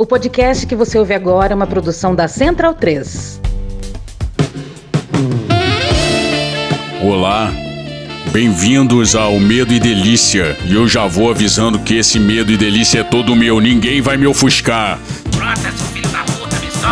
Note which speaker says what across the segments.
Speaker 1: O podcast que você ouve agora é uma produção da Central 3.
Speaker 2: Olá, bem-vindos ao Medo e Delícia. E eu já vou avisando que esse medo e delícia é todo meu, ninguém vai me ofuscar.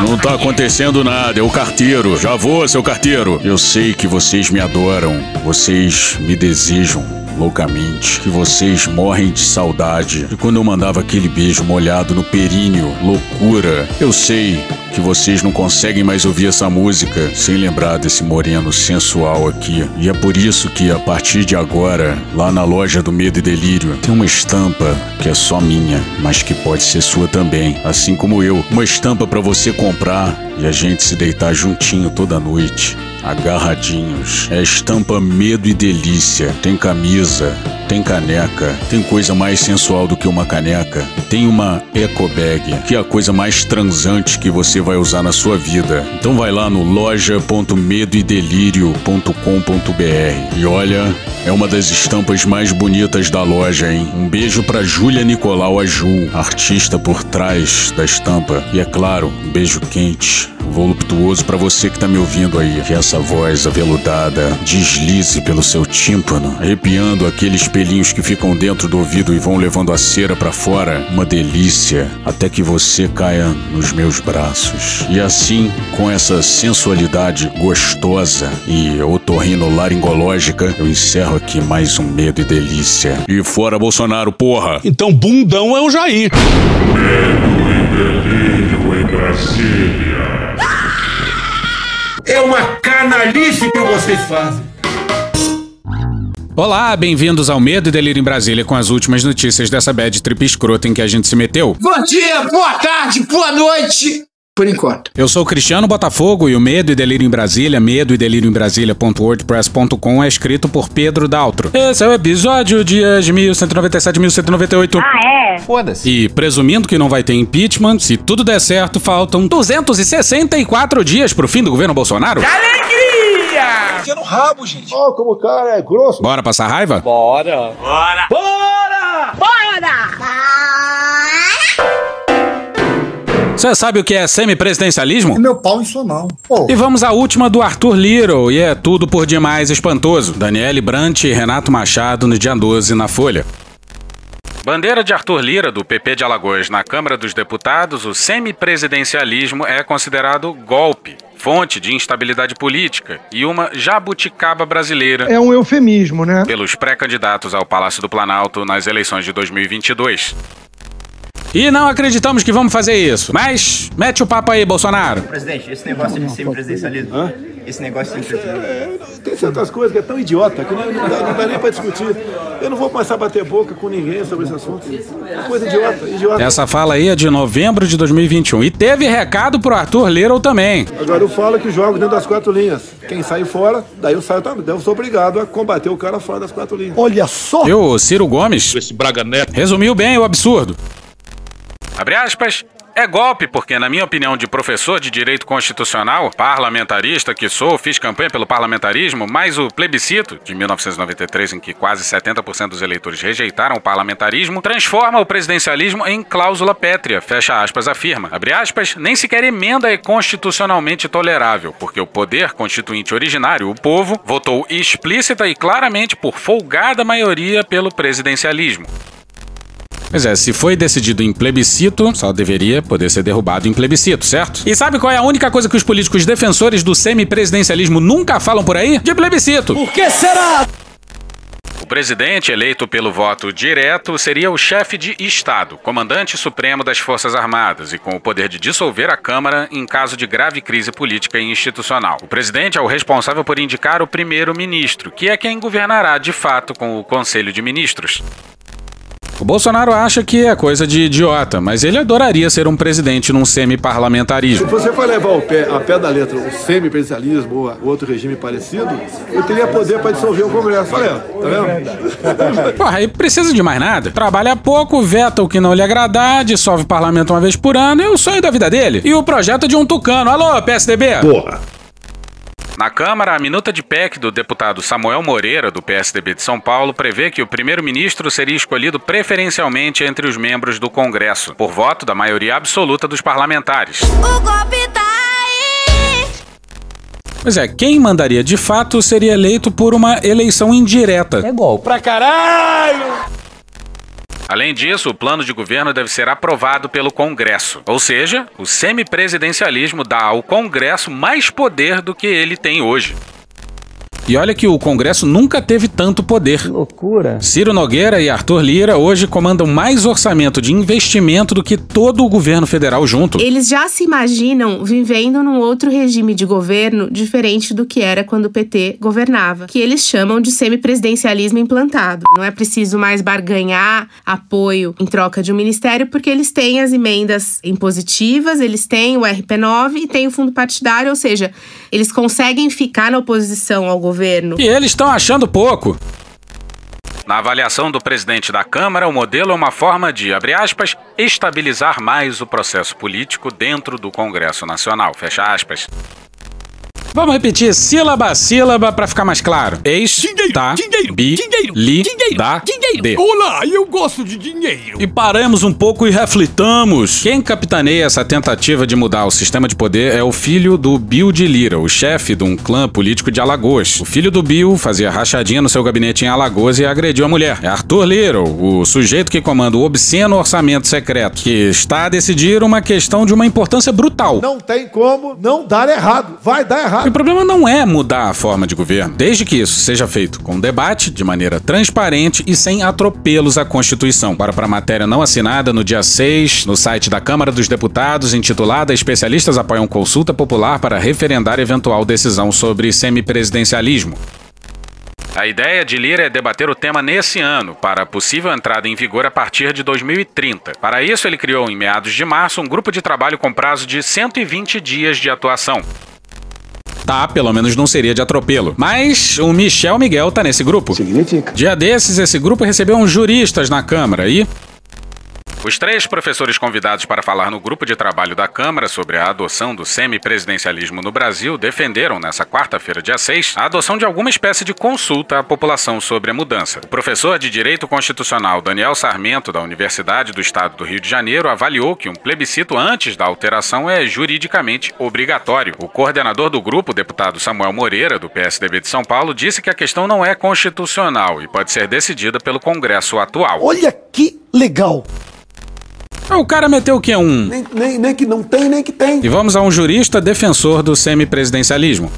Speaker 2: Não tá acontecendo nada, é o carteiro. Já vou, seu carteiro. Eu sei que vocês me adoram, vocês me desejam loucamente, que vocês morrem de saudade de quando eu mandava aquele beijo molhado no períneo. Loucura. Eu sei que vocês não conseguem mais ouvir essa música sem lembrar desse moreno sensual aqui. E é por isso que a partir de agora, lá na loja do Medo e Delírio, tem uma estampa que é só minha, mas que pode ser sua também, assim como eu. Uma estampa para você comprar e a gente se deitar juntinho toda noite agarradinhos. É estampa medo e delícia. Tem camisa, tem caneca, tem coisa mais sensual do que uma caneca. Tem uma eco bag, que é a coisa mais transante que você vai usar na sua vida. Então vai lá no loja.medoedelírio.com.br e olha, é uma das estampas mais bonitas da loja, hein? Um beijo para Júlia Nicolau Aju, artista por trás da estampa. E é claro, um beijo quente, voluptuoso para você que tá me ouvindo aí. Que essa voz aveludada deslize pelo seu tímpano, arrepiando aqueles pelinhos que ficam dentro do ouvido e vão levando a cera para fora. Uma delícia, até que você caia nos meus braços. E assim, com essa sensualidade gostosa e otorrino-laringológica, eu encerro aqui mais um medo e delícia. E fora Bolsonaro, porra!
Speaker 3: Então bundão é o Jair.
Speaker 4: Medo e delírio em Brasília.
Speaker 5: É uma canalice que vocês fazem.
Speaker 6: Olá, bem-vindos ao Medo e Delírio em Brasília com as últimas notícias dessa bad trip escrota em que a gente se meteu.
Speaker 5: Bom dia, boa tarde, boa noite. Por enquanto.
Speaker 6: Eu sou o Cristiano Botafogo e o Medo e Delírio em Brasília, medo e delírio em Brasília.wordpress.com é escrito por Pedro Daltro. Esse é o episódio dias 1197 1198.
Speaker 7: Ah, é?
Speaker 6: Foda-se. E presumindo que não vai ter impeachment, se tudo der certo, faltam 264 dias pro fim do governo Bolsonaro.
Speaker 5: Alegria!
Speaker 8: Enfia no rabo, gente.
Speaker 9: Ó, como o cara é grosso.
Speaker 6: Bora passar raiva?
Speaker 8: Bora.
Speaker 5: Bora! Bora!
Speaker 6: Você sabe o que é semipresidencialismo?
Speaker 9: Meu pau em sua mão. Pô.
Speaker 6: E vamos à última do Arthur Little, e é tudo por demais espantoso. Daniele Brant e Renato Machado no dia 12 na Folha. Bandeira de Arthur Lira, do PP de Alagoas, na Câmara dos Deputados, o semipresidencialismo é considerado golpe, fonte de instabilidade política e uma jabuticaba brasileira
Speaker 10: É um eufemismo, né?
Speaker 6: pelos pré-candidatos ao Palácio do Planalto nas eleições de 2022. E não acreditamos que vamos fazer isso. Mas mete o papo aí, Bolsonaro.
Speaker 11: Presidente, esse negócio de semipresidencialismo, esse negócio de semipresidencialismo,
Speaker 9: Tem certas coisas que é tão idiota que não, não dá, não dá nem pra discutir. Eu não vou começar a bater boca com ninguém sobre esse assunto. É coisa idiota, idiota.
Speaker 6: Essa fala aí é de novembro de 2021. E teve recado pro Arthur Little também.
Speaker 9: Agora eu falo que jogo dentro das quatro linhas. Quem sai fora, daí eu saio também. Daí eu sou obrigado a combater o cara fora das quatro linhas.
Speaker 10: Olha só.
Speaker 6: E o Ciro Gomes
Speaker 3: Esse Braga Neto.
Speaker 6: resumiu bem o absurdo. Abre aspas. É golpe, porque, na minha opinião, de professor de direito constitucional, parlamentarista que sou, fiz campanha pelo parlamentarismo, mas o plebiscito de 1993, em que quase 70% dos eleitores rejeitaram o parlamentarismo, transforma o presidencialismo em cláusula pétrea, fecha aspas, afirma. Abre aspas, nem sequer emenda é constitucionalmente tolerável, porque o poder constituinte originário, o povo, votou explícita e claramente por folgada maioria pelo presidencialismo. Pois é, se foi decidido em plebiscito, só deveria poder ser derrubado em plebiscito, certo? E sabe qual é a única coisa que os políticos defensores do semipresidencialismo nunca falam por aí? De plebiscito.
Speaker 5: Por que será?
Speaker 6: O presidente, eleito pelo voto direto, seria o chefe de Estado, comandante supremo das Forças Armadas e com o poder de dissolver a Câmara em caso de grave crise política e institucional. O presidente é o responsável por indicar o primeiro-ministro, que é quem governará de fato com o Conselho de Ministros. O Bolsonaro acha que é coisa de idiota, mas ele adoraria ser um presidente num
Speaker 9: Se
Speaker 6: semi-parlamentarismo.
Speaker 9: você for levar ao pé, a pé da letra o semipresidencialismo ou outro regime parecido, eu teria poder para dissolver o Congresso. Olha, tá vendo?
Speaker 6: Porra, aí precisa de mais nada. Trabalha pouco, veta o que não lhe agradar, dissolve o parlamento uma vez por ano, é o sonho da vida dele. E o projeto de um tucano. Alô, PSDB?
Speaker 4: Porra.
Speaker 6: Na Câmara, a minuta de PEC do deputado Samuel Moreira, do PSDB de São Paulo, prevê que o primeiro-ministro seria escolhido preferencialmente entre os membros do Congresso, por voto da maioria absoluta dos parlamentares.
Speaker 7: O golpe tá aí.
Speaker 2: Pois é, quem mandaria de fato seria eleito por uma eleição indireta.
Speaker 8: É golpe.
Speaker 3: Pra caralho!
Speaker 6: Além disso, o plano de governo deve ser aprovado pelo Congresso. Ou seja, o semipresidencialismo dá ao Congresso mais poder do que ele tem hoje.
Speaker 2: E olha que o Congresso nunca teve tanto poder.
Speaker 8: Que loucura.
Speaker 2: Ciro Nogueira e Arthur Lira hoje comandam mais orçamento de investimento do que todo o governo federal junto.
Speaker 10: Eles já se imaginam vivendo num outro regime de governo diferente do que era quando o PT governava, que eles chamam de semipresidencialismo implantado. Não é preciso mais barganhar apoio em troca de um ministério, porque eles têm as emendas impositivas, eles têm o RP9 e têm o fundo partidário, ou seja, eles conseguem ficar na oposição ao governo.
Speaker 2: E eles estão achando pouco.
Speaker 6: Na avaliação do presidente da Câmara, o modelo é uma forma de, abre aspas, estabilizar mais o processo político dentro do Congresso Nacional. Fecha aspas.
Speaker 2: Vamos repetir sílaba a sílaba pra ficar mais claro. Ex,
Speaker 3: Dinheiro,
Speaker 2: tá,
Speaker 3: dinheiro,
Speaker 2: bi,
Speaker 3: dinheiro,
Speaker 2: li,
Speaker 3: dinheiro,
Speaker 2: da,
Speaker 3: dinheiro. Olá, eu gosto de dinheiro.
Speaker 2: E paramos um pouco e reflitamos. Quem capitaneia essa tentativa de mudar o sistema de poder é o filho do Bill de Lira, o chefe de um clã político de Alagoas. O filho do Bill fazia rachadinha no seu gabinete em Alagoas e agrediu a mulher. É Arthur Lira, o sujeito que comanda o obsceno orçamento secreto, que está a decidir uma questão de uma importância brutal.
Speaker 9: Não tem como não dar errado. Vai dar errado.
Speaker 2: O problema não é mudar a forma de governo, desde que isso seja feito com debate, de maneira transparente e sem atropelos à Constituição. Para a matéria não assinada no dia 6, no site da Câmara dos Deputados, intitulada Especialistas apoiam consulta popular para referendar eventual decisão sobre semipresidencialismo.
Speaker 6: A ideia de Lira é debater o tema nesse ano, para possível entrada em vigor a partir de 2030. Para isso, ele criou, em meados de março, um grupo de trabalho com prazo de 120 dias de atuação.
Speaker 2: Tá, pelo menos não seria de atropelo. Mas o Michel Miguel tá nesse grupo.
Speaker 8: Significa.
Speaker 2: Dia desses, esse grupo recebeu uns juristas na Câmara e
Speaker 6: Os três professores convidados para falar no grupo de trabalho da Câmara sobre a adoção do semipresidencialismo no Brasil defenderam, nessa quarta-feira, dia 6, a adoção de alguma espécie de consulta à população sobre a mudança. O professor de Direito Constitucional Daniel Sarmento, da Universidade do Estado do Rio de Janeiro, avaliou que um plebiscito antes da alteração é juridicamente obrigatório. O coordenador do grupo, deputado Samuel Moreira, do PSDB de São Paulo, disse que a questão não é constitucional e pode ser decidida pelo Congresso atual.
Speaker 9: Olha que legal.
Speaker 2: O cara meteu o quê? Um.
Speaker 9: Nem, nem, nem que não tem, nem que tem.
Speaker 2: E vamos a um jurista defensor do semipresidencialismo.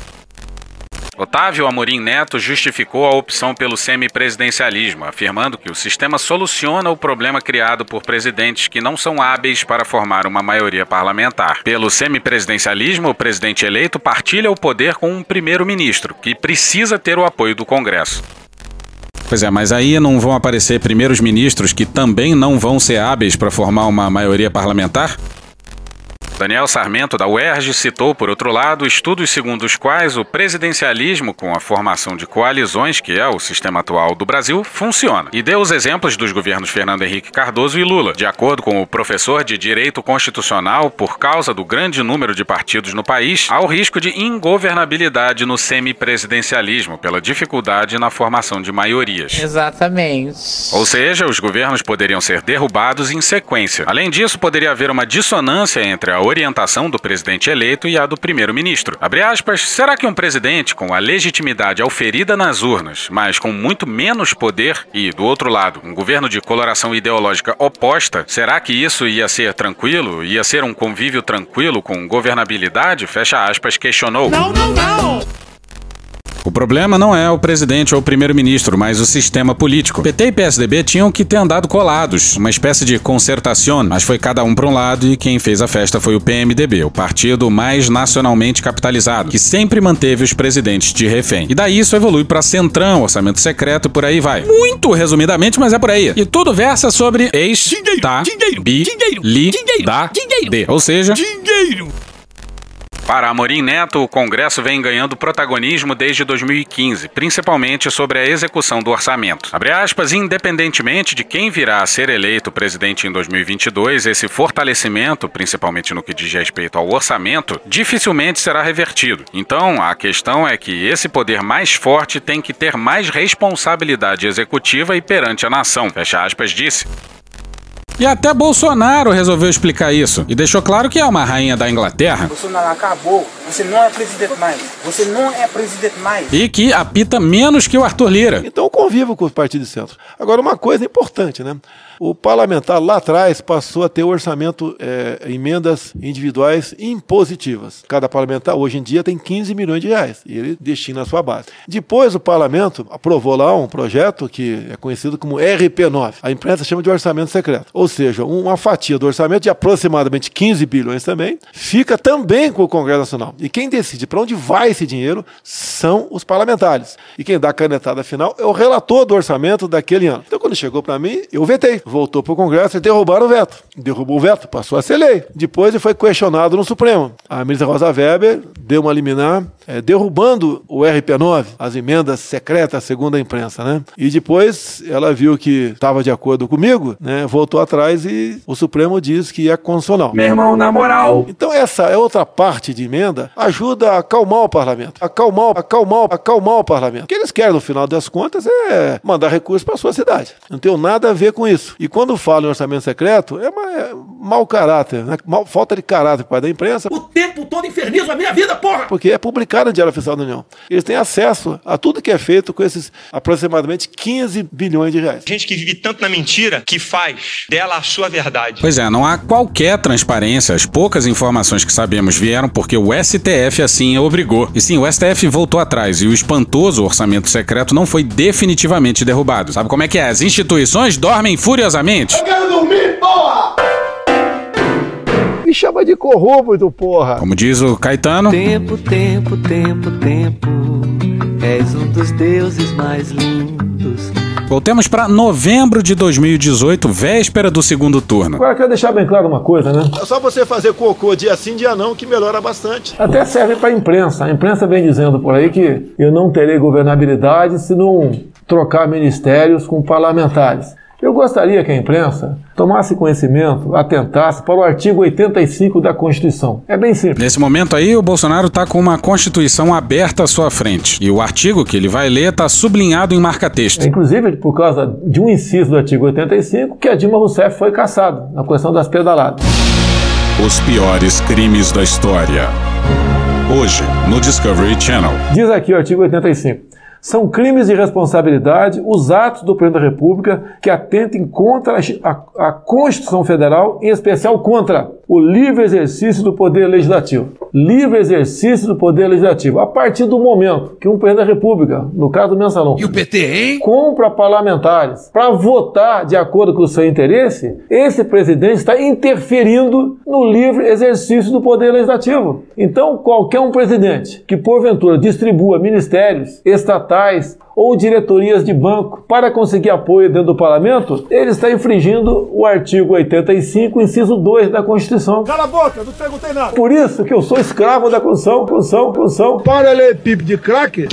Speaker 6: Otávio Amorim Neto justificou a opção pelo semipresidencialismo, afirmando que o sistema soluciona o problema criado por presidentes que não são hábeis para formar uma maioria parlamentar. Pelo semipresidencialismo, o presidente eleito partilha o poder com um primeiro-ministro, que precisa ter o apoio do Congresso.
Speaker 2: Pois é, mas aí não vão aparecer primeiros ministros que também não vão ser hábeis para formar uma maioria parlamentar?
Speaker 6: Daniel Sarmento, da UERJ, citou, por outro lado, estudos segundo os quais o presidencialismo, com a formação de coalizões, que é o sistema atual do Brasil, funciona. E deu os exemplos dos governos Fernando Henrique Cardoso e Lula. De acordo com o professor de Direito Constitucional, por causa do grande número de partidos no país, há o risco de ingovernabilidade no semipresidencialismo, pela dificuldade na formação de maiorias.
Speaker 12: Exatamente.
Speaker 6: Ou seja, os governos poderiam ser derrubados em sequência. Além disso, poderia haver uma dissonância entre a orientação do presidente eleito e a do primeiro-ministro. Abre aspas, será que um presidente com a legitimidade auferida nas urnas, mas com muito menos poder, e, do outro lado, um governo de coloração ideológica oposta, será que isso ia ser tranquilo? Ia ser um convívio tranquilo com governabilidade? Fecha aspas, questionou.
Speaker 3: Não, não, não!
Speaker 2: O problema não é o presidente ou o primeiro-ministro, mas o sistema político. PT e PSDB tinham que ter andado colados, uma espécie de concertação, mas foi cada um para um lado e quem fez a festa foi o PMDB, o partido mais nacionalmente capitalizado, que sempre manteve os presidentes de refém. E daí isso evolui para Centrão, orçamento secreto e por aí vai. Muito resumidamente, mas é por aí. E tudo versa sobre ex,
Speaker 3: Dinheiro,
Speaker 2: tá,
Speaker 3: dinheiro,
Speaker 2: bi,
Speaker 3: dinheiro,
Speaker 2: li,
Speaker 3: dinheiro,
Speaker 2: da,
Speaker 3: dinheiro.
Speaker 2: de. Ou seja,
Speaker 3: Dinheiro!
Speaker 6: Para Amorim Neto, o Congresso vem ganhando protagonismo desde 2015, principalmente sobre a execução do orçamento. Abre aspas, independentemente de quem virá a ser eleito presidente em 2022, esse fortalecimento, principalmente no que diz respeito ao orçamento, dificilmente será revertido. Então, a questão é que esse poder mais forte tem que ter mais responsabilidade executiva e perante a nação. Fecha aspas, disse.
Speaker 2: E até Bolsonaro resolveu explicar isso e deixou claro que é uma rainha da Inglaterra.
Speaker 8: Bolsonaro acabou. Você não é presidente mais. Você não é presidente mais.
Speaker 2: E que apita menos que o Arthur Lira.
Speaker 9: Então eu convivo com o Partido de Centro. Agora, uma coisa importante, né? O parlamentar lá atrás passou a ter o orçamento, é, emendas individuais impositivas. Cada parlamentar hoje em dia tem 15 milhões de reais e ele destina a sua base. Depois o parlamento aprovou lá um projeto que é conhecido como RP9. A imprensa chama de orçamento secreto. Ou seja, uma fatia do orçamento de aproximadamente 15 bilhões também fica também com o Congresso Nacional. E quem decide para onde vai esse dinheiro são os parlamentares. E quem dá a canetada final é o relator do orçamento daquele ano. Então quando chegou para mim, eu vetei voltou para o Congresso e derrubaram o veto. Derrubou o veto, passou a ser lei. Depois ele foi questionado no Supremo. A ministra Rosa Weber deu uma liminar é, derrubando o RP9, as emendas secretas, segundo a imprensa, né? E depois ela viu que estava de acordo comigo, né? Voltou atrás e o Supremo diz que é constitucional.
Speaker 5: Meu irmão, na moral.
Speaker 9: Então essa é outra parte de emenda, ajuda a acalmar o parlamento, acalmar, acalmar, acalmar o parlamento. O que eles querem no final das contas é mandar recursos para sua cidade. Não tem nada a ver com isso. E quando fala em orçamento secreto, é, uma, é mau caráter, né? Mal, falta de caráter para da imprensa.
Speaker 3: O tempo todo infernizo a minha vida, porra!
Speaker 9: Porque é publicado no Diário Oficial da União. Eles têm acesso a tudo que é feito com esses aproximadamente 15 bilhões de reais.
Speaker 12: Gente que vive tanto na mentira que faz dela a sua verdade.
Speaker 2: Pois é, não há qualquer transparência. As poucas informações que sabemos vieram porque o STF assim obrigou. E sim, o STF voltou atrás e o espantoso orçamento secreto não foi definitivamente derrubado. Sabe como é que é? As instituições dormem furiosamente.
Speaker 3: Eu quero dormir, porra!
Speaker 9: Me chama de corrupto, porra!
Speaker 2: Como diz o Caetano.
Speaker 13: Tempo, tempo, tempo, tempo. És um dos deuses mais lindos.
Speaker 2: Voltemos para novembro de 2018, véspera do segundo turno.
Speaker 9: Agora quero deixar bem claro uma coisa, né? É só você fazer cocô dia sim, dia não, que melhora bastante. Até serve para a imprensa. A imprensa vem dizendo por aí que eu não terei governabilidade se não trocar ministérios com parlamentares. Eu gostaria que a imprensa tomasse conhecimento, atentasse para o artigo 85 da Constituição. É bem simples.
Speaker 2: Nesse momento aí, o Bolsonaro está com uma Constituição aberta à sua frente. E o artigo que ele vai ler está sublinhado em marca-texto.
Speaker 9: É, inclusive, por causa de um inciso do artigo 85, que a Dilma Rousseff foi caçada na questão das pedaladas.
Speaker 2: Os piores crimes da história. Hoje, no Discovery Channel.
Speaker 9: Diz aqui o artigo 85. São crimes de responsabilidade os atos do Presidente da República que atentem contra a, a, Constituição Federal, em especial contra o livre exercício do poder legislativo. Livre exercício do poder legislativo. A partir do momento que um Presidente da República, no caso do Mensalão,
Speaker 3: e o PT, hein?
Speaker 9: compra parlamentares para votar de acordo com o seu interesse, esse presidente está interferindo no livre exercício do poder legislativo. Então, qualquer um presidente que porventura distribua ministérios estatais ou diretorias de banco para conseguir apoio dentro do parlamento, ele está infringindo o artigo 85, inciso 2 da Constituição.
Speaker 3: Cala a boca, não perguntei nada.
Speaker 9: Por isso que eu sou escravo da Constituição, Constituição, Constituição.
Speaker 3: Para ler pipo de crack.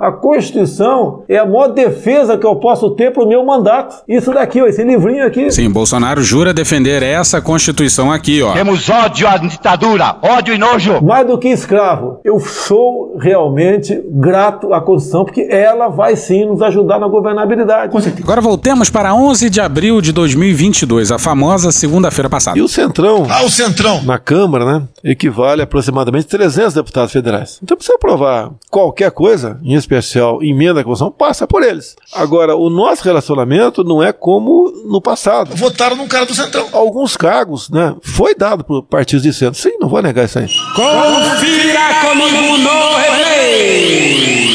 Speaker 9: A Constituição é a maior defesa que eu posso ter para o meu mandato. Isso daqui, ó, esse livrinho aqui.
Speaker 2: Sim, Bolsonaro jura defender essa Constituição aqui, ó.
Speaker 14: Temos ódio à ditadura, ódio e nojo.
Speaker 9: Mais do que escravo, eu sou realmente grato à Constituição, porque ela vai sim nos ajudar na governabilidade.
Speaker 2: Agora voltemos para 11 de abril de 2022, a famosa segunda-feira passada.
Speaker 9: E o Centrão,
Speaker 3: Ah, o Centrão.
Speaker 9: na Câmara, né, equivale a aproximadamente 300 deputados federais. Então, você aprovar qualquer coisa, em especial emenda à Constituição, passa por eles. Agora, o nosso relacionamento não é como no passado.
Speaker 3: Votaram num cara do Centrão.
Speaker 9: Alguns cargos, né, foi dado por partidos de centro. Sim, não vou negar isso aí.
Speaker 3: Confira comigo no replay.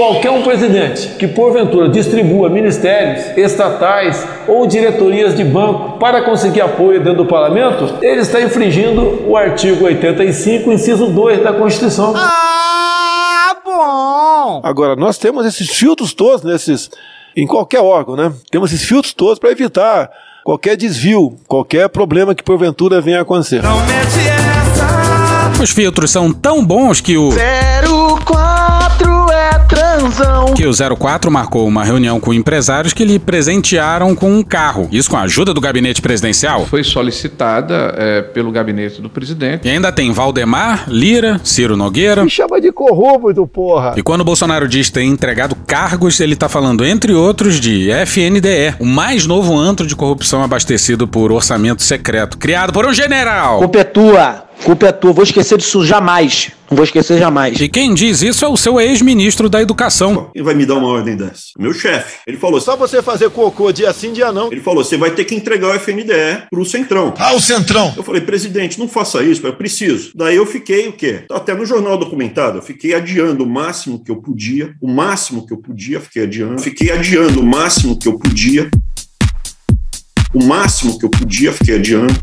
Speaker 9: Qualquer um presidente que porventura distribua ministérios estatais ou diretorias de banco para conseguir apoio dentro do parlamento, ele está infringindo o artigo 85, inciso 2 da Constituição.
Speaker 3: Ah, bom.
Speaker 9: Agora, nós temos esses filtros todos nesses em qualquer órgão, né? Temos esses filtros todos para evitar qualquer desvio, qualquer problema que porventura venha a acontecer.
Speaker 3: Não mete essa.
Speaker 6: Os filtros são tão bons que o
Speaker 13: 04 é transão.
Speaker 6: que o 04 marcou uma reunião com empresários que lhe presentearam com um carro. Isso com a ajuda do gabinete presidencial.
Speaker 15: Foi solicitada é, pelo gabinete do presidente.
Speaker 6: E ainda tem Valdemar, Lira, Ciro Nogueira.
Speaker 9: Me chama de corrupto, porra.
Speaker 6: E quando o Bolsonaro diz ter entregado cargos, ele tá falando, entre outros, de FNDE, o mais novo antro de corrupção abastecido por orçamento secreto, criado por um general.
Speaker 16: Culpa é tua. Culpa é tua. Vou esquecer disso jamais. Não vou esquecer jamais.
Speaker 6: E quem diz isso é o seu ex-ministro da Educação.
Speaker 17: Quem vai me dar uma ordem dessa? Meu chefe. Ele falou:
Speaker 9: Só você fazer cocô dia sim, dia não.
Speaker 17: Ele falou: você vai ter que entregar o FNDE pro Centrão.
Speaker 3: Ah, o Centrão.
Speaker 17: Eu falei, presidente, não faça isso, eu preciso. Daí eu fiquei o quê? Tá Até no jornal documentado, eu fiquei adiando o máximo que eu podia, o máximo que eu podia, fiquei adiando. Fiquei adiando o máximo que eu podia. O máximo que eu podia, fiquei adiando.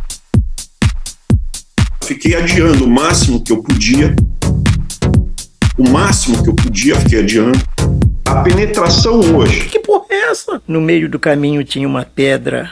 Speaker 17: Fiquei adiando o máximo que eu podia. O máximo que eu podia, fiquei adiando. A penetração hoje.
Speaker 16: Que porra é essa? No meio do caminho tinha uma pedra.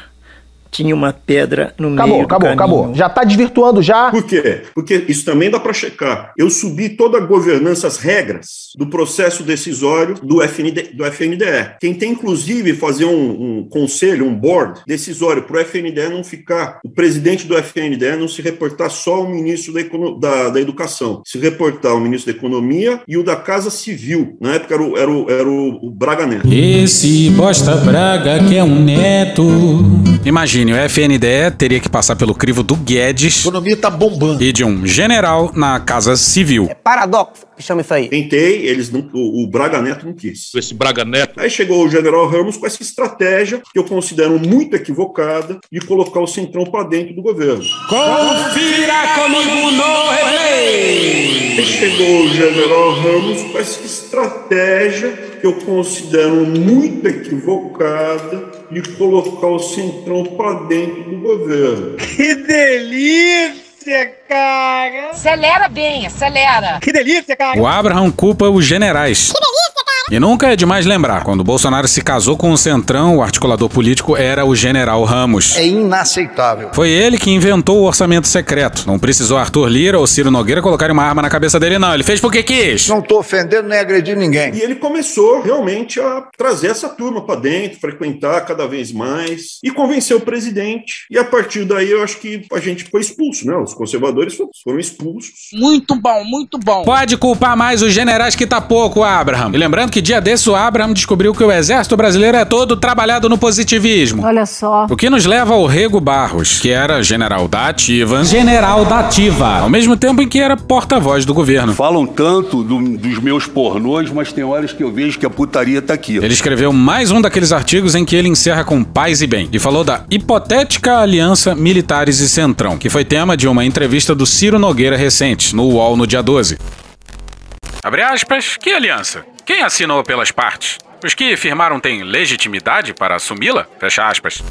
Speaker 16: Tinha uma pedra no
Speaker 18: Acabou,
Speaker 16: meio do
Speaker 18: acabou,
Speaker 16: caminho.
Speaker 18: acabou. Já tá desvirtuando já.
Speaker 17: Por quê? Porque isso também dá para checar. Eu subi toda a governança, as regras do processo decisório do, FND, do FNDE. Quem tem, inclusive, fazer um, um conselho, um board decisório para o FNDE não ficar, o presidente do FNDE não se reportar só ao ministro da, Econo- da, da Educação, se reportar ao ministro da Economia e o da Casa Civil. Na época era o, era o, era o, o Braga Neto.
Speaker 6: Esse bosta braga que é um neto. Imagine, o FNDE teria que passar pelo crivo do Guedes. A
Speaker 3: economia tá bombando.
Speaker 6: E de um general na Casa Civil.
Speaker 16: Paradoxo, que chama isso aí.
Speaker 17: Tentei, eeles não, o, o Braga Neto não quis.
Speaker 4: Esse Braga Neto.
Speaker 17: Aí chegou o general Ramos com essa estratégia que eu considero muito equivocada de colocar o Centrão para dentro do governo.
Speaker 3: Confira comigo no replay.
Speaker 17: Aí chegou o general Ramos com essa estratégia que eu considero muito equivocada de colocar o Centrão para dentro do governo.
Speaker 8: Que delícia, cara!
Speaker 19: Acelera bem, acelera.
Speaker 8: Que delícia, cara!
Speaker 6: O Abraham culpa os generais. E nunca é demais lembrar, quando Bolsonaro se casou com o Centrão, o articulador político era o general Ramos.
Speaker 20: É inaceitável.
Speaker 6: Foi ele que inventou o orçamento secreto. Não precisou Arthur Lira ou Ciro Nogueira colocarem uma arma na cabeça dele, não. Ele fez porque quis.
Speaker 20: Não tô ofendendo nem agredindo ninguém.
Speaker 17: E ele começou realmente a trazer essa turma para dentro, frequentar cada vez mais e convencer o presidente. E a partir daí eu acho que a gente foi expulso, né? Os conservadores foram expulsos.
Speaker 19: Muito bom, muito bom.
Speaker 6: Pode culpar mais os generais que tá pouco, Abraham. E lembrando que dia desses o Abraham descobriu que o exército brasileiro é todo trabalhado no positivismo.
Speaker 21: Olha só.
Speaker 6: O que nos leva ao Rego Barros, que era general da ativa. General da ativa. Ao mesmo tempo em que era porta-voz do governo.
Speaker 22: Falam tanto do- dos meus pornôs, mas tem horas que eu vejo que a putaria tá aqui.
Speaker 6: Ele escreveu mais um daqueles artigos em que ele encerra com paz e bem. E falou da hipotética aliança militares e centrão, que foi tema de uma entrevista do Ciro Nogueira recente, no UOL no dia 12. Abre aspas, que aliança? Quem assinou pelas partes? Os que firmaram têm legitimidade para assumi-la? Fecha aspas.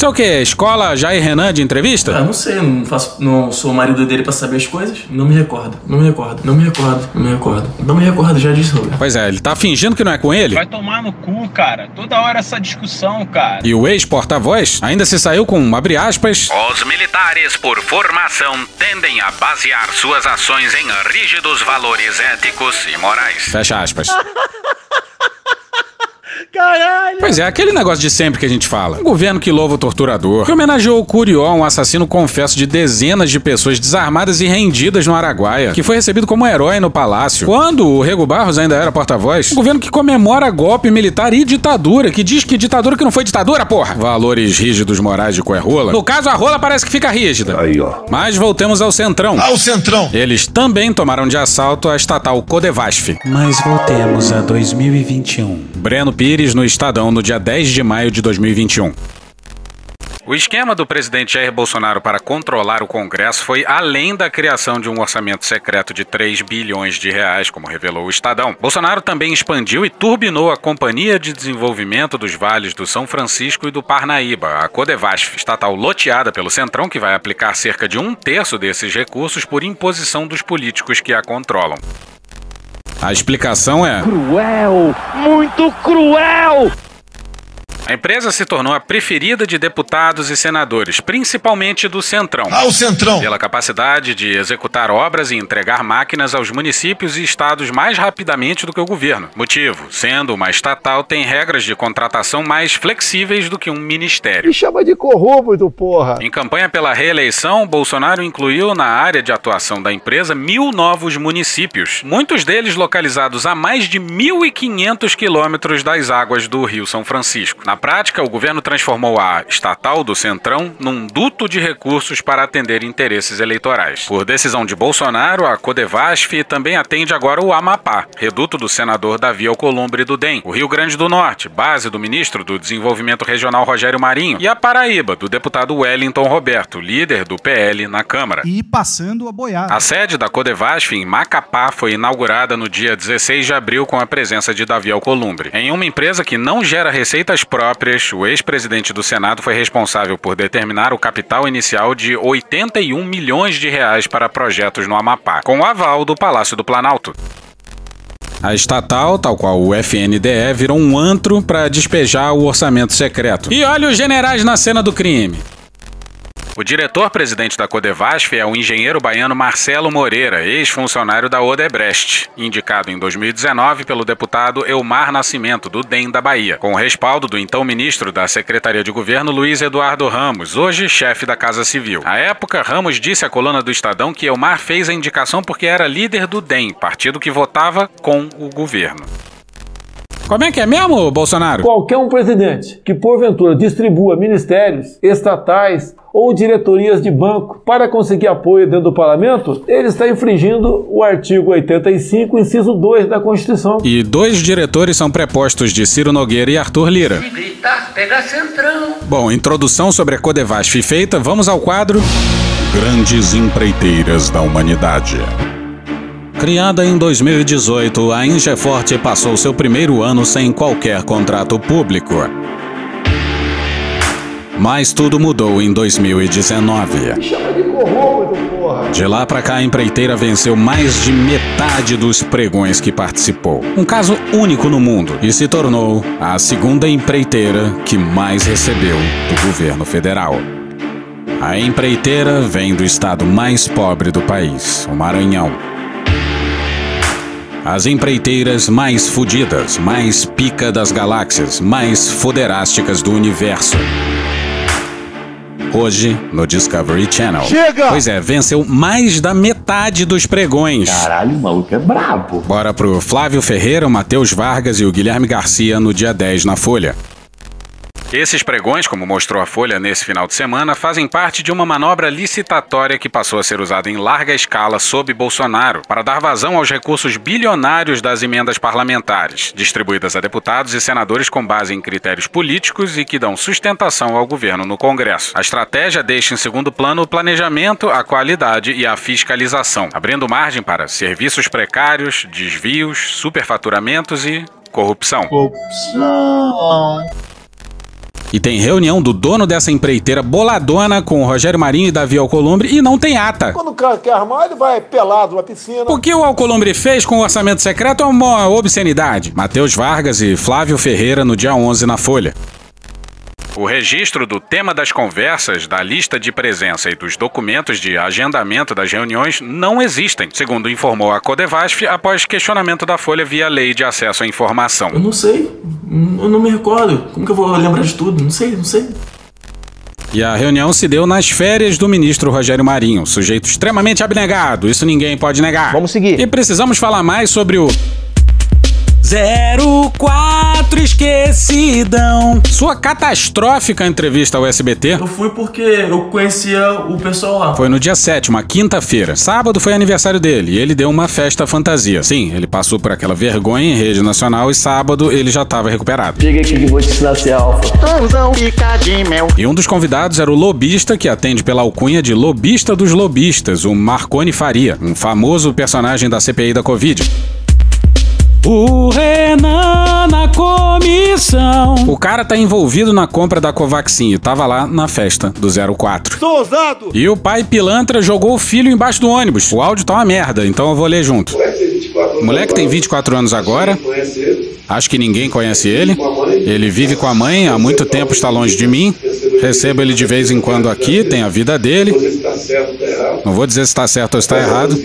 Speaker 6: Isso é o quê? Escola Jair Renan de entrevista?
Speaker 23: Ah, não sei, não, faço, não sou o marido dele pra saber as coisas. Não me recordo, não me recordo, não me recordo, não me recordo. Não me recordo, já disse, Roberto.
Speaker 6: Pois é, ele tá fingindo que não é com ele.
Speaker 8: Vai tomar no cu, cara. Toda hora essa discussão, cara.
Speaker 6: E o ex-porta-voz ainda se saiu com, abre aspas, Os militares, por formação, tendem a basear suas ações em rígidos valores éticos e morais. Fecha aspas.
Speaker 8: Caralho!
Speaker 6: Pois é, aquele negócio de sempre que a gente fala. Um governo que louva o torturador, que homenageou o Curió, um assassino confesso de dezenas de pessoas desarmadas e rendidas no Araguaia, que foi recebido como herói no palácio. Quando o Rego Barros ainda era porta-voz, um governo que comemora golpe militar e ditadura, que diz que ditadura que não foi ditadura, porra. Valores rígidos morais de Coerrola. No caso, a rola parece que fica rígida.
Speaker 22: Aí, ó.
Speaker 6: Mas voltemos ao Centrão.
Speaker 3: Ah, o Centrão.
Speaker 6: Eles também tomaram de assalto a estatal Codevasf. Mas voltemos a 2021. Breno Pires no Estadão no dia 10 de maio de 2021. O esquema do presidente Jair Bolsonaro para controlar o Congresso foi além da criação de um orçamento secreto de 3 bilhões de reais, como revelou o Estadão. Bolsonaro também expandiu e turbinou a Companhia de Desenvolvimento dos Vales do São Francisco e do Parnaíba, a Codevasf, estatal loteada pelo Centrão, que vai aplicar cerca de um terço desses recursos por imposição dos políticos que a controlam. A explicação é.
Speaker 18: Cruel! Muito cruel!
Speaker 6: A empresa se tornou a preferida de deputados e senadores, principalmente do Centrão.
Speaker 3: Ah, o Centrão!
Speaker 6: Pela capacidade de executar obras e entregar máquinas aos municípios e estados mais rapidamente do que o governo. Motivo: sendo uma estatal, tem regras de contratação mais flexíveis do que um ministério.
Speaker 9: Me chama de corrupto, porra.
Speaker 6: Em campanha pela reeleição, Bolsonaro incluiu na área de atuação da empresa mil novos municípios, muitos deles localizados a mais de 1.500 quilômetros das águas do Rio São Francisco. Na prática, o governo transformou a estatal do Centrão num duto de recursos para atender interesses eleitorais. Por decisão de Bolsonaro, a Codevasf também atende agora o Amapá, reduto do senador Davi Alcolumbre do DEM, o Rio Grande do Norte, base do ministro do Desenvolvimento Regional Rogério Marinho, e a Paraíba, do deputado Wellington Roberto, líder do PL na Câmara.
Speaker 24: E passando a boiada.
Speaker 6: A sede da Codevasf em Macapá foi inaugurada no dia 16 de abril com a presença de Davi Alcolumbre. Em uma empresa que não gera receitas próprias, o ex-presidente do Senado foi responsável por determinar o capital inicial de 81 milhões de reais para projetos no Amapá, com o aval do Palácio do Planalto. A estatal, tal qual o FNDE, virou um antro para despejar o orçamento secreto. E olha os generais na cena do crime. O diretor-presidente da Codevasf é o engenheiro baiano Marcelo Moreira, ex-funcionário da Odebrecht, indicado em 2019 pelo deputado Elmar Nascimento, do DEM da Bahia, com o respaldo do então ministro da Secretaria de Governo Luiz Eduardo Ramos, hoje chefe da Casa Civil. À época, Ramos disse à coluna do Estadão que Elmar fez a indicação porque era líder do DEM, partido que votava com o governo. Como é que é mesmo, Bolsonaro?
Speaker 9: Qualquer um presidente que porventura distribua ministérios, estatais ou diretorias de banco para conseguir apoio dentro do parlamento, ele está infringindo o artigo 85, inciso 2 da Constituição.
Speaker 6: E dois diretores são prepostos de Ciro Nogueira e Arthur Lira.
Speaker 19: Se gritar, pega centrão.
Speaker 6: Bom, introdução sobre a Codevasf feita, vamos ao quadro
Speaker 2: Grandes Empreiteiras da Humanidade.
Speaker 6: Criada em 2018, a Ingeforte passou seu primeiro ano sem qualquer contrato público. Mas tudo mudou em 2019.
Speaker 9: Me chama de
Speaker 6: lá pra cá, a empreiteira venceu mais de metade dos pregões que participou. Um caso único no mundo e se tornou a segunda empreiteira que mais recebeu do governo federal. A empreiteira vem do estado mais pobre do país, o Maranhão. As empreiteiras mais fudidas, mais pica das galáxias, mais foderásticas do universo. Hoje, no Discovery Channel.
Speaker 9: Chega!
Speaker 6: Pois é, venceu mais da metade dos pregões.
Speaker 14: Caralho, o maluco é brabo.
Speaker 6: Bora pro Flávio Ferreira, o Matheus Vargas e o Guilherme Garcia no dia 10 na Folha. Esses pregões, como mostrou a Folha nesse final de semana, fazem parte de uma manobra licitatória que passou a ser usada em larga escala sob Bolsonaro para dar vazão aos recursos bilionários das emendas parlamentares, distribuídas a deputados e senadores com base em critérios políticos e que dão sustentação ao governo no Congresso. A estratégia deixa em segundo plano o planejamento, a qualidade e a fiscalização, abrindo margem para serviços precários, desvios, superfaturamentos e corrupção.
Speaker 3: Corrupção.
Speaker 6: E tem reunião do dono dessa empreiteira boladona com o Rogério Marinho e Davi Alcolumbre e não tem ata.
Speaker 9: Quando o cara quer armar, ele vai pelado na piscina.
Speaker 6: O que o Alcolumbre fez com o orçamento secreto é uma obscenidade. Matheus Vargas e Flávio Ferreira no dia 11 na Folha. O registro do tema das conversas, da lista de presença e dos documentos de agendamento das reuniões não existem, segundo informou a Codevasf após questionamento da Folha via Lei de Acesso à Informação.
Speaker 23: Eu não sei. Eu não me recordo. Como que eu vou lembrar de tudo? Não sei, não sei.
Speaker 6: E a reunião se deu nas férias do ministro Rogério Marinho, sujeito extremamente abnegado, isso ninguém pode negar.
Speaker 25: Vamos seguir.
Speaker 6: E precisamos falar mais sobre o 04 Esquecidão. Sua catastrófica entrevista ao SBT
Speaker 23: Eu fui porque eu conhecia o pessoal lá.
Speaker 6: foi no dia 7, uma quinta-feira. Sábado foi aniversário dele e ele deu uma festa fantasia. Sim, ele passou por aquela vergonha em rede nacional e sábado ele já estava recuperado.
Speaker 25: Chega aqui que vou te ensinar a ser alfa.
Speaker 6: E um dos convidados era o lobista que atende pela alcunha de lobista dos lobistas, o Marconi Faria, um famoso personagem da CPI da Covid. O Renan na comissão. O cara tá envolvido na compra da Covaxin e tava lá na festa do 04.
Speaker 9: Sou ousado!
Speaker 6: E o pai pilantra jogou o filho embaixo do ônibus. O áudio tá uma merda, então eu vou ler junto. O moleque tem 24 anos agora. Acho que ninguém conhece ele. Ele vive com a mãe, há muito tempo está longe de mim. Recebo ele de vez em quando aqui, tem a vida dele. Não vou dizer se está certo ou está errado,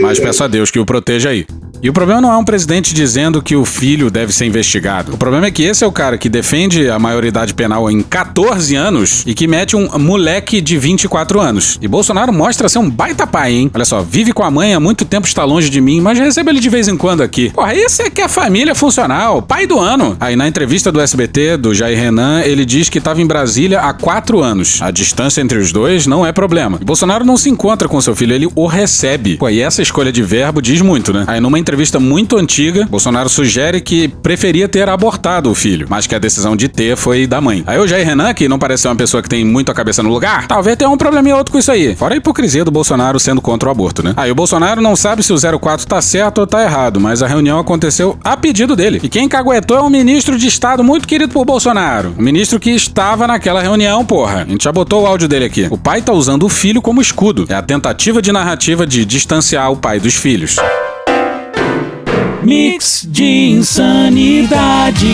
Speaker 6: mas peço a Deus que o proteja aí. E o problema não é um presidente dizendo que o filho deve ser investigado. O problema é que esse é o cara que defende a maioridade penal em 14 anos e que mete um moleque de 24 anos. E Bolsonaro mostra ser um baita pai, hein? Olha só, vive com a mãe, há muito tempo está longe de mim, mas recebo ele de vez em quando aqui. Porra, esse é que é família funcional, pai do ano. Aí na entrevista do SBT, do Jair Renan, ele diz que estava em Brasília há quatro anos. A distância entre os dois não é problema. E Bolsonaro não se encontra com seu filho, ele o recebe. Pô, e essa escolha de verbo diz muito, né? Aí numa entrevista muito antiga, Bolsonaro sugere que preferia ter abortado o filho, mas que a decisão de ter foi da mãe. Aí o Jair Renan, que não parece ser uma pessoa que tem muito a cabeça no lugar, talvez tenha um probleminha outro com isso aí. Fora a hipocrisia do Bolsonaro sendo contra o aborto, né? Aí o Bolsonaro não sabe se o 04 tá certo ou tá errado, mas a reunião aconteceu a pedido dele. E quem caguetou é um ministro de Estado muito querido por Bolsonaro. O ministro que estava naquela reunião, porra. A gente já botou o áudio dele aqui. O pai tá usando o filho como escudo. É a tentativa de narrativa de distanciar o pai dos filhos.
Speaker 26: Mix de insanidade.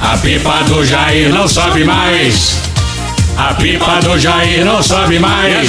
Speaker 27: A pipa do Jair não sobe mais. A pipa do Jair não sobe mais.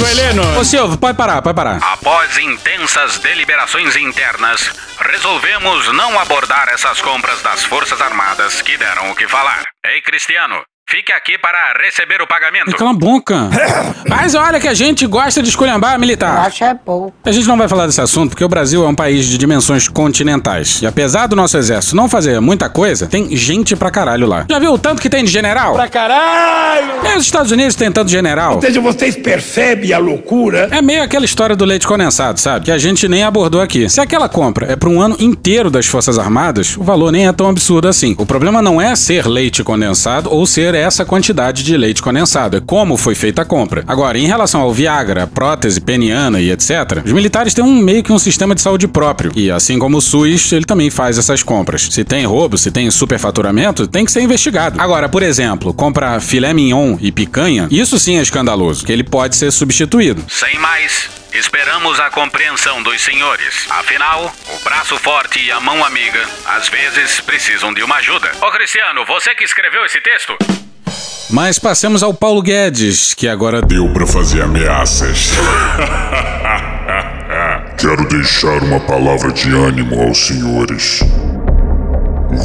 Speaker 6: Ô Silvio, pode parar, pode parar.
Speaker 28: Após intensas deliberações internas, resolvemos não abordar essas compras das Forças Armadas que deram o que falar. Ei, Cristiano, fique aqui para receber o pagamento.
Speaker 6: Cala a boca. Mas olha que a gente gosta de esculhambar militar.
Speaker 16: Acho é pouco.
Speaker 6: A gente não vai falar desse assunto porque o Brasil é um país de dimensões continentais. E apesar do nosso exército não fazer muita coisa, tem gente pra caralho lá. Já viu o tanto que tem de general?
Speaker 16: Pra caralho!
Speaker 6: É, os Estados Unidos tem tanto general.
Speaker 16: Ou seja, vocês percebem a loucura?
Speaker 6: É meio aquela história do leite condensado, sabe? Que a gente nem abordou aqui. Se aquela compra é para um ano inteiro das Forças Armadas, o valor nem é tão absurdo assim. O problema não é ser leite condensado ou ser essa quantidade de leite condensado, é como foi feita a compra. Agora, em relação ao Viagra, prótese peniana e etc., os militares têm um meio que um sistema de saúde próprio. E assim como o SUS, ele também faz essas compras. Se tem roubo, se tem superfaturamento, tem que ser investigado. Agora, por exemplo, compra filé mignon e picanha, isso sim é escandaloso, que ele pode ser substituído.
Speaker 28: Sem mais, esperamos a compreensão dos senhores. Afinal, o braço forte e a mão amiga às vezes precisam de uma ajuda. Ô Cristiano, você que escreveu esse texto?
Speaker 6: Mas passemos ao Paulo Guedes, que agora
Speaker 4: deu para fazer ameaças. Quero deixar uma palavra de ânimo aos senhores.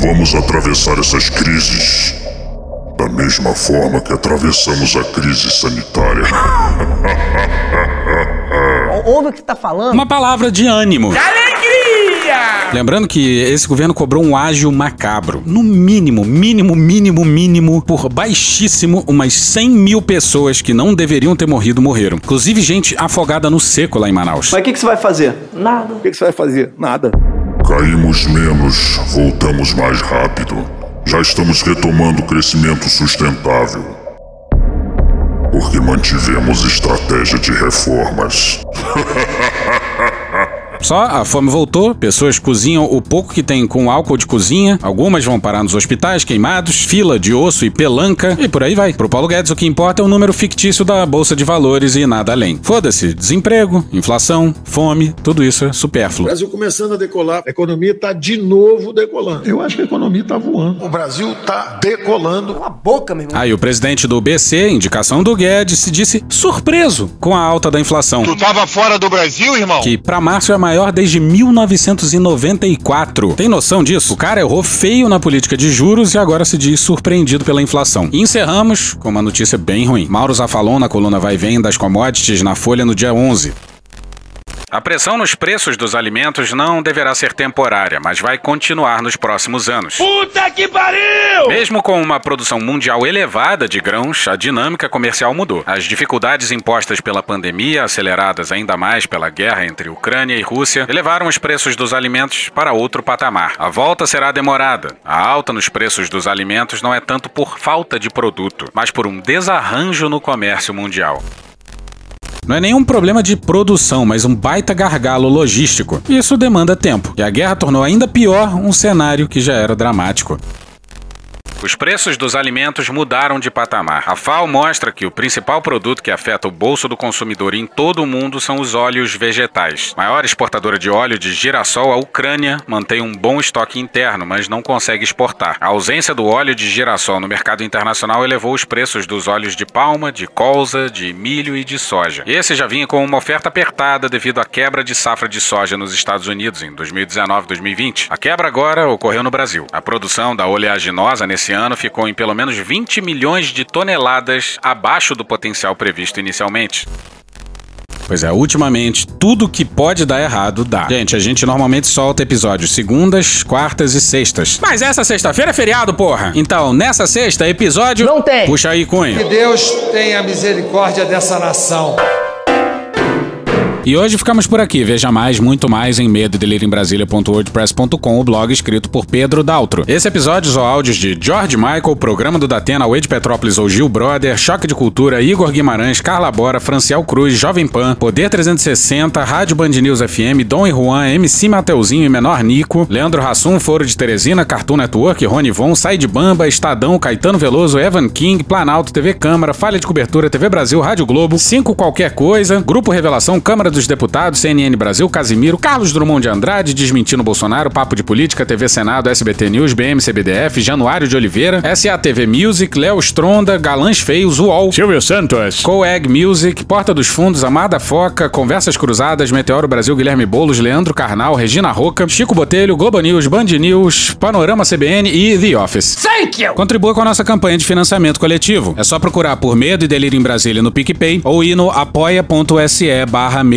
Speaker 4: Vamos atravessar essas crises da mesma forma que atravessamos a crise sanitária.
Speaker 16: Ouve o que tá falando?
Speaker 6: Uma palavra de ânimo.
Speaker 16: De alegria!
Speaker 6: Lembrando que esse governo cobrou um ágio macabro. No mínimo, mínimo, mínimo, mínimo, por baixíssimo, umas 100 mil pessoas que não deveriam ter morrido morreram. Inclusive gente afogada no seco lá em Manaus.
Speaker 20: Mas o que, que você vai fazer?
Speaker 16: Nada.
Speaker 20: O que, que você vai fazer? Nada.
Speaker 4: Caímos menos, voltamos mais rápido. Já estamos retomando o crescimento sustentável. Porque mantivemos estratégia de reformas.
Speaker 6: Só a fome voltou, pessoas cozinham o pouco que tem com álcool de cozinha, algumas vão parar nos hospitais queimados, fila de osso e pelanca, e por aí vai. Pro Paulo Guedes, o que importa é o número fictício da Bolsa de Valores e nada além. Foda-se, desemprego, inflação, fome, tudo isso é supérfluo.
Speaker 29: O Brasil começando a decolar, a economia está de novo decolando. Eu acho que a economia está voando. O Brasil está decolando.
Speaker 16: Cala a boca, meu irmão.
Speaker 6: Aí o presidente do BC, indicação do Guedes, se disse surpreso com a alta da inflação.
Speaker 30: Tu tava fora do Brasil, irmão?
Speaker 6: Que pra março é a maior desde 1994. Tem noção disso? O cara errou feio na política de juros e agora se diz surpreendido pela inflação. E encerramos com uma notícia bem ruim. Mauro Zafalon na coluna Vai Vem das Commodities na Folha no dia 11.
Speaker 28: A pressão nos preços dos alimentos não deverá ser temporária, mas vai continuar nos próximos anos.
Speaker 16: Puta que pariu!
Speaker 28: Mesmo com uma produção mundial elevada de grãos, a dinâmica comercial mudou. As dificuldades impostas pela pandemia, aceleradas ainda mais pela guerra entre Ucrânia e Rússia, elevaram os preços dos alimentos para outro patamar. A volta será demorada. A alta nos preços dos alimentos não é tanto por falta de produto, mas por um desarranjo no comércio mundial.
Speaker 6: Não é nenhum problema de produção, mas um baita gargalo logístico. Isso demanda tempo. E a guerra tornou ainda pior um cenário que já era dramático.
Speaker 31: Os preços dos alimentos mudaram de patamar. A FAO mostra que o principal produto que afeta o bolso do consumidor em todo o mundo são os óleos vegetais. Maior exportadora de óleo de girassol, a Ucrânia mantém um bom estoque interno, mas não consegue exportar. A ausência do óleo de girassol no mercado internacional elevou os preços dos óleos de palma, de colza, de milho e de soja. Esse já vinha com uma oferta apertada devido à quebra de safra de soja nos Estados Unidos em 2019-2020. A quebra agora ocorreu no Brasil. A produção da oleaginosa nesse ano ficou em pelo menos 20 milhões de toneladas abaixo do potencial previsto inicialmente.
Speaker 6: Pois é, ultimamente, tudo que pode dar errado dá. Gente, a gente normalmente solta episódios segundas, quartas e sextas. Mas essa sexta-feira é feriado, porra! Então, nessa sexta, episódio.
Speaker 16: Não tem!
Speaker 6: Puxa aí, Cunha.
Speaker 32: Que Deus tenha misericórdia dessa nação.
Speaker 6: E hoje ficamos por aqui. Veja mais, muito mais em medo Brasília.wordpress.com, o blog escrito por Pedro Daltro. Esse episódio usou áudios de George Michael, Programa do Datena, Wade Petrópolis ou Gil Brother, Choque de Cultura, Igor Guimarães, Carla Bora, Franciel Cruz, Jovem Pan, Poder 360, Rádio Band News FM, Dom e Juan, MC Mateuzinho e Menor Nico, Leandro Rassum, Foro de Teresina, Cartoon Network, Rony Von, Sai de Bamba, Estadão, Caetano Veloso, Evan King, Planalto, TV Câmara, Falha de Cobertura, TV Brasil, Rádio Globo, Cinco Qualquer Coisa, Grupo Revelação, Câmara dos Deputados, CNN Brasil, Casimiro, Carlos Drummond de Andrade, Desmentindo Bolsonaro, Papo de Política, TV Senado, SBT News, BM, CBDF, Januário de Oliveira, SATV Music, Léo Stronda, Galãs Feios, UOL,
Speaker 18: Silvio Santos,
Speaker 6: Coeg Music, Porta dos Fundos, Amada Foca, Conversas Cruzadas, Meteoro Brasil, Guilherme Boulos, Leandro Carnal, Regina Roca, Chico Botelho, Globo News, Band News, Panorama CBN e The Office.
Speaker 16: Thank you!
Speaker 6: Contribua com a nossa campanha de financiamento coletivo. É só procurar por Medo e Delírio em Brasília no PicPay ou ir no apoia.se barra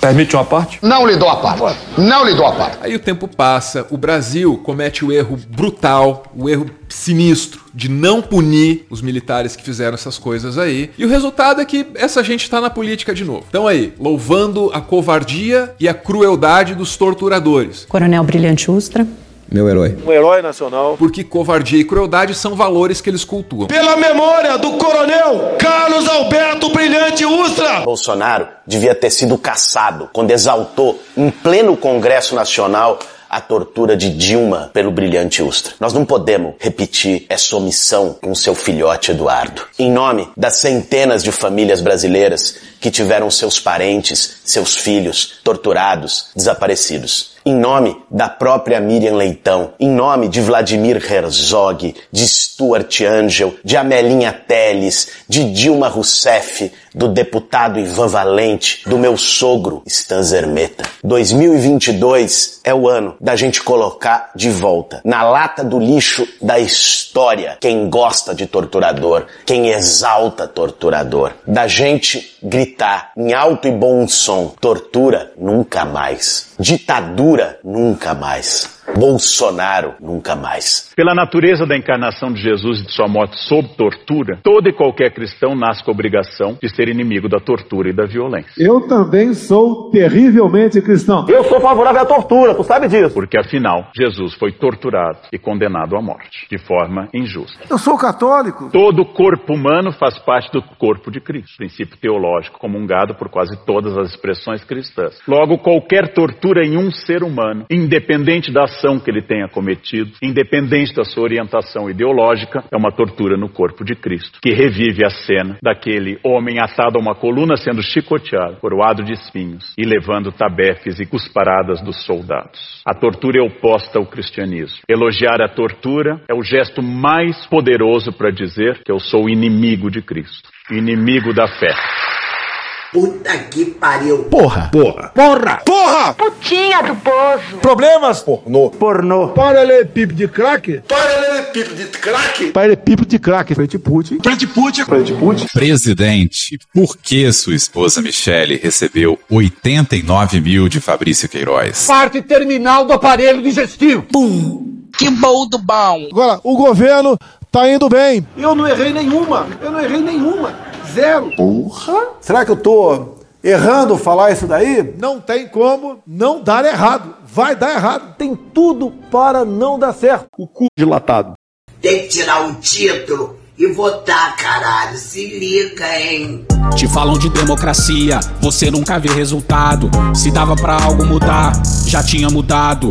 Speaker 11: Permite uma parte?
Speaker 33: Não lhe dou a parte. Não lhe dou a parte.
Speaker 34: Aí o tempo passa, o Brasil comete o erro brutal, o erro sinistro de não punir os militares que fizeram essas coisas aí. E o resultado é que essa gente está na política de novo. Então aí, louvando a covardia e a crueldade dos torturadores.
Speaker 21: Coronel Brilhante Ustra.
Speaker 11: Meu herói.
Speaker 35: Um herói nacional.
Speaker 34: Porque covardia e crueldade são valores que eles cultuam.
Speaker 36: Pela memória do coronel Carlos Alberto Brilhante Ustra.
Speaker 37: Bolsonaro devia ter sido caçado quando exaltou em pleno Congresso Nacional a tortura de Dilma pelo brilhante Ustra. Nós não podemos repetir essa omissão com seu filhote Eduardo. Em nome das centenas de famílias brasileiras que tiveram seus parentes, seus filhos torturados, desaparecidos. Em nome da própria Miriam Leitão, em nome de Vladimir Herzog, de Stuart Angel, de Amelinha Teles, de Dilma Rousseff, do deputado Ivan Valente, do meu sogro Stan Zermeta. 2022 é o ano da gente colocar de volta na lata do lixo da história quem gosta de torturador, quem exalta torturador. Da gente gritar em alto e bom som: tortura nunca mais. Ditadura nunca mais. Bolsonaro nunca mais.
Speaker 38: Pela natureza da encarnação de Jesus e de sua morte sob tortura, todo e qualquer cristão nasce com a obrigação de ser inimigo da tortura e da violência.
Speaker 9: Eu também sou terrivelmente cristão.
Speaker 16: Eu sou favorável à tortura, tu sabe disso.
Speaker 38: Porque afinal, Jesus foi torturado e condenado à morte, de forma injusta.
Speaker 9: Eu sou católico.
Speaker 38: Todo corpo humano faz parte do corpo de Cristo, princípio teológico comungado por quase todas as expressões cristãs. Logo, qualquer tortura em um ser humano, independente da ação que ele tenha cometido, independente da sua orientação ideológica, é uma tortura no corpo de Cristo, que revive a cena daquele homem atado a uma coluna sendo chicoteado, coroado de espinhos e levando tabefes e cusparadas dos soldados. A tortura é oposta ao cristianismo. Elogiar a tortura é o gesto mais poderoso para dizer que eu sou inimigo de Cristo, inimigo da fé.
Speaker 22: Puta que pariu.
Speaker 9: Porra.
Speaker 22: Porra.
Speaker 9: Porra. Porra.
Speaker 16: Putinha do poço.
Speaker 9: Problemas?
Speaker 22: Pornô.
Speaker 9: Pornô. Paralelepípedo de crack?
Speaker 22: Paralelepípedo de crack?
Speaker 9: Paralelepípedo de crack. Frente Putin.
Speaker 22: Frente Putin.
Speaker 9: Frente Putin.
Speaker 39: Presidente, por que sua esposa Michele recebeu 89 mil de Fabrício Queiroz?
Speaker 16: Parte terminal do aparelho digestivo. Pum.
Speaker 40: Que boldo bom.
Speaker 41: Agora, o governo tá indo bem. Eu não errei nenhuma. Eu não errei nenhuma. Zero.
Speaker 9: Porra! Será que eu tô errando falar isso daí? Não tem como não dar errado. Vai dar errado. Tem tudo para não dar certo. O cu dilatado.
Speaker 42: Tem que tirar um título e votar, caralho. Se liga, hein?
Speaker 18: Te falam de democracia, você nunca vê resultado. Se dava pra algo mudar, já tinha mudado.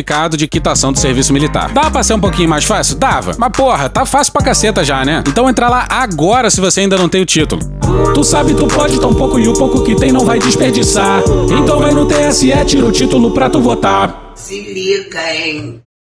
Speaker 6: certificado de quitação do serviço militar. Dá pra ser um pouquinho mais fácil? Dava. Mas porra, tá fácil pra caceta já, né? Então entra lá agora se você ainda não tem o título.
Speaker 18: Tu sabe, tu pode tão pouco e o pouco que tem não vai desperdiçar. Então vai no TSE, tira o título pra tu votar.
Speaker 42: Se liga, hein?